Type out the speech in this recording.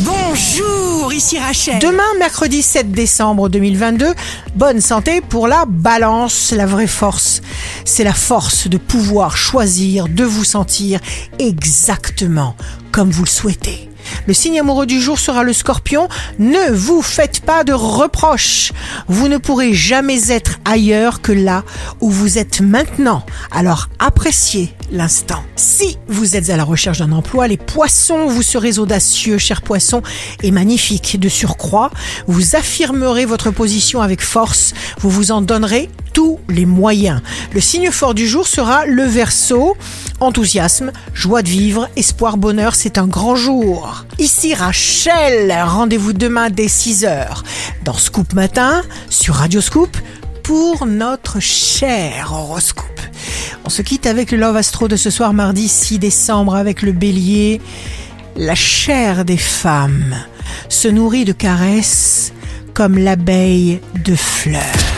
Bonjour, ici Rachel. Demain, mercredi 7 décembre 2022, bonne santé pour la balance, la vraie force. C'est la force de pouvoir choisir, de vous sentir exactement comme vous le souhaitez. Le signe amoureux du jour sera le scorpion. Ne vous faites pas de reproches. Vous ne pourrez jamais être ailleurs que là où vous êtes maintenant. Alors appréciez l'instant. Si vous êtes à la recherche d'un emploi, les poissons, vous serez audacieux, cher poisson, et magnifique. De surcroît, vous affirmerez votre position avec force. Vous vous en donnerez tous les moyens. Le signe fort du jour sera le verso. Enthousiasme, joie de vivre, espoir, bonheur, c'est un grand jour. Ici Rachel, rendez-vous demain dès 6h dans Scoop Matin sur Radio Scoop pour notre cher horoscope. On se quitte avec le Love Astro de ce soir mardi 6 décembre avec le bélier. La chair des femmes se nourrit de caresses comme l'abeille de fleurs.